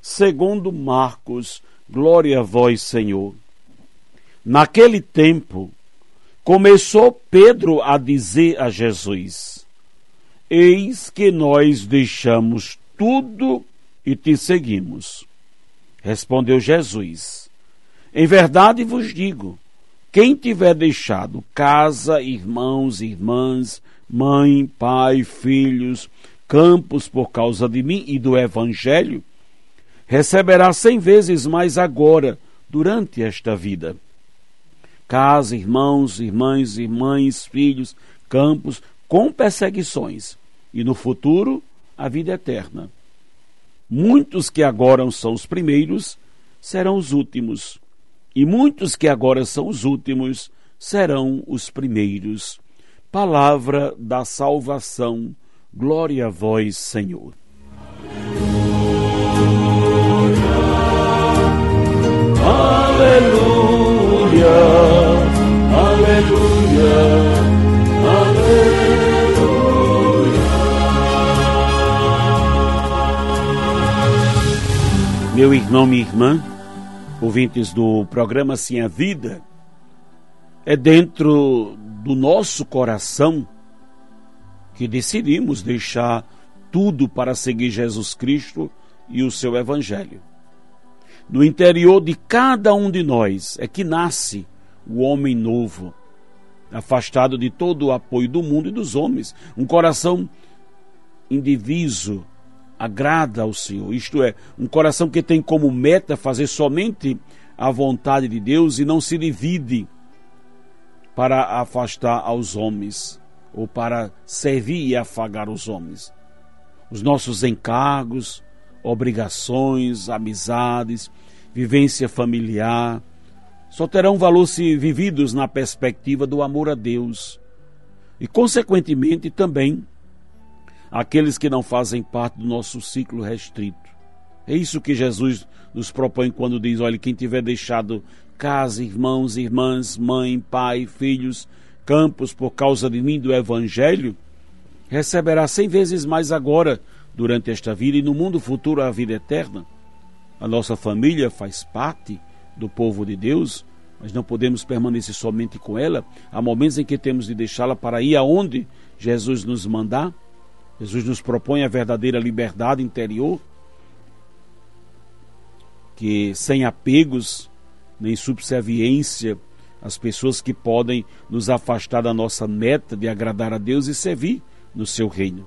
segundo Marcos. Glória a vós, Senhor. Naquele tempo, começou Pedro a dizer a Jesus: Eis que nós deixamos tudo e te seguimos. Respondeu Jesus: Em verdade vos digo, quem tiver deixado casa, irmãos, irmãs, mãe, pai, filhos, campos por causa de mim e do Evangelho, receberá cem vezes mais agora, durante esta vida. Casa, irmãos, irmãs, irmãs, filhos, campos, com perseguições, e no futuro, a vida eterna. Muitos que agora são os primeiros serão os últimos, e muitos que agora são os últimos serão os primeiros palavra da salvação. Glória a vós, Senhor. Meu irmão, minha irmã, ouvintes do programa Sim a Vida, é dentro do nosso coração que decidimos deixar tudo para seguir Jesus Cristo e o seu Evangelho. No interior de cada um de nós é que nasce o homem novo, afastado de todo o apoio do mundo e dos homens. Um coração indiviso agrada ao Senhor, isto é, um coração que tem como meta fazer somente a vontade de Deus e não se divide para afastar aos homens ou para servir e afagar os homens. Os nossos encargos, obrigações, amizades, vivência familiar, só terão valor se vividos na perspectiva do amor a Deus. E, consequentemente, também aqueles que não fazem parte do nosso ciclo restrito. É isso que Jesus nos propõe quando diz: olha, quem tiver deixado casa, irmãos, irmãs, mãe, pai, filhos, campos por causa de mim do Evangelho, receberá cem vezes mais agora, durante esta vida e no mundo futuro a vida eterna. A nossa família faz parte do povo de Deus, mas não podemos permanecer somente com ela. Há momentos em que temos de deixá-la para ir aonde Jesus nos mandar. Jesus nos propõe a verdadeira liberdade interior, que sem apegos, nem subserviência às pessoas que podem nos afastar da nossa meta de agradar a Deus e servir no seu reino.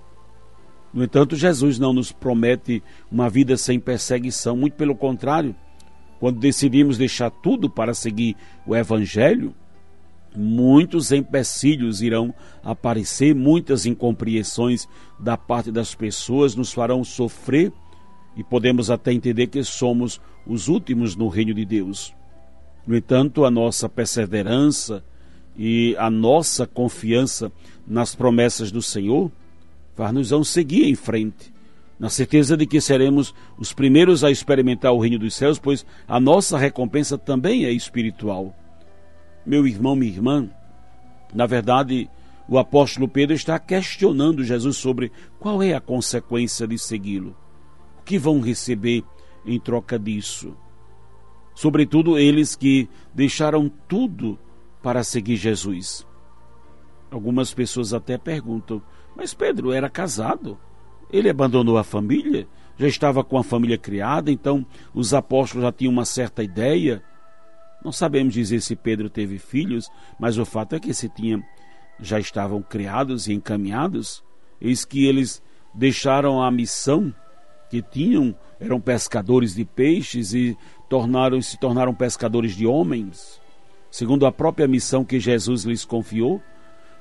No entanto, Jesus não nos promete uma vida sem perseguição, muito pelo contrário. Quando decidimos deixar tudo para seguir o Evangelho, muitos empecilhos irão aparecer, muitas incompreensões da parte das pessoas nos farão sofrer e podemos até entender que somos os últimos no reino de Deus. No entanto, a nossa perseverança e a nossa confiança nas promessas do Senhor faz-nos seguir em frente, na certeza de que seremos os primeiros a experimentar o reino dos céus, pois a nossa recompensa também é espiritual. Meu irmão, minha irmã, na verdade, o apóstolo Pedro está questionando Jesus sobre qual é a consequência de segui-lo. O que vão receber em troca disso? sobretudo eles que deixaram tudo para seguir Jesus. Algumas pessoas até perguntam: Mas Pedro era casado? Ele abandonou a família? Já estava com a família criada, então os apóstolos já tinham uma certa ideia? Não sabemos dizer se Pedro teve filhos, mas o fato é que se tinha já estavam criados e encaminhados. Eis que eles deixaram a missão que tinham, eram pescadores de peixes e tornaram se tornaram pescadores de homens, segundo a própria missão que Jesus lhes confiou.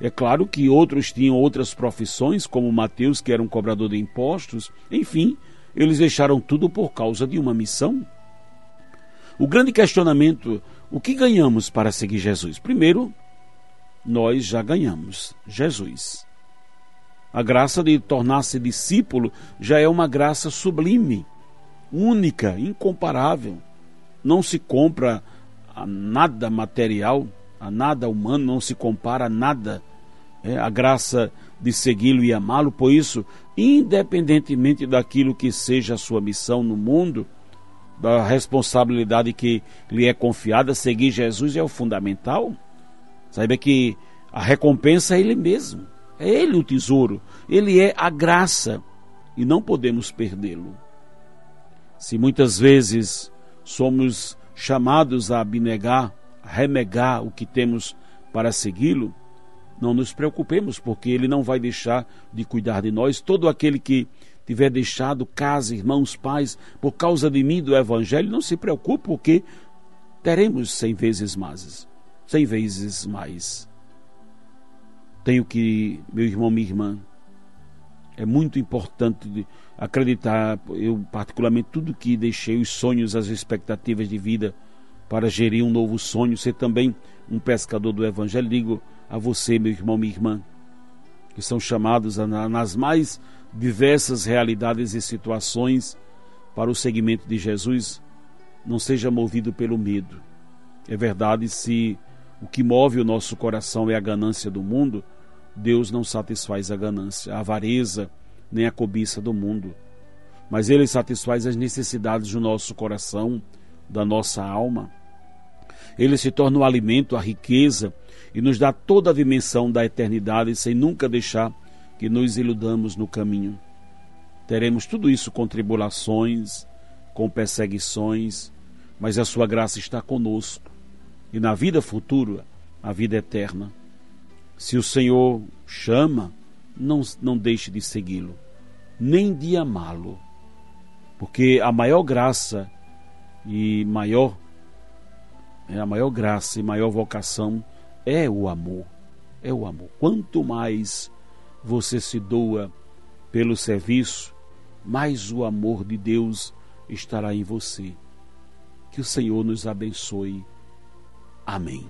É claro que outros tinham outras profissões, como Mateus, que era um cobrador de impostos. Enfim, Eles deixaram tudo por causa de uma missão. O grande questionamento: o que ganhamos para seguir Jesus? Primeiro, nós já ganhamos Jesus. A graça de tornar-se discípulo já é uma graça sublime, única, incomparável. Não se compra a nada material, a nada humano, não se compara a nada. É, a graça de segui-lo e amá-lo, por isso, independentemente daquilo que seja a sua missão no mundo, da responsabilidade que lhe é confiada, seguir Jesus é o fundamental. Saiba que a recompensa é Ele mesmo, é Ele o tesouro, Ele é a graça e não podemos perdê-lo. Se muitas vezes somos chamados a abnegar, a renegar o que temos para segui-lo, não nos preocupemos, porque Ele não vai deixar de cuidar de nós. Todo aquele que tiver deixado casa, irmãos, pais, por causa de mim do Evangelho, não se preocupe, porque teremos cem vezes mais. Cem vezes mais. Tenho que, meu irmão, minha irmã, é muito importante acreditar, eu particularmente, tudo que deixei, os sonhos, as expectativas de vida para gerir um novo sonho, ser também um pescador do Evangelho, digo a você, meu irmão, minha irmã, que são chamados nas mais diversas realidades e situações para o seguimento de Jesus, não seja movido pelo medo. É verdade, se o que move o nosso coração é a ganância do mundo, Deus não satisfaz a ganância, a avareza, nem a cobiça do mundo. Mas Ele satisfaz as necessidades do nosso coração, da nossa alma. Ele se torna o alimento, a riqueza e nos dá toda a dimensão da eternidade sem nunca deixar que nos iludamos no caminho. Teremos tudo isso com tribulações, com perseguições, mas a sua graça está conosco. E na vida futura, a vida eterna. Se o Senhor chama, não, não deixe de segui-lo, nem de amá-lo. Porque a maior graça e maior é a maior graça e maior vocação é o amor. É o amor. Quanto mais você se doa pelo serviço, mais o amor de Deus estará em você. Que o Senhor nos abençoe. Amém.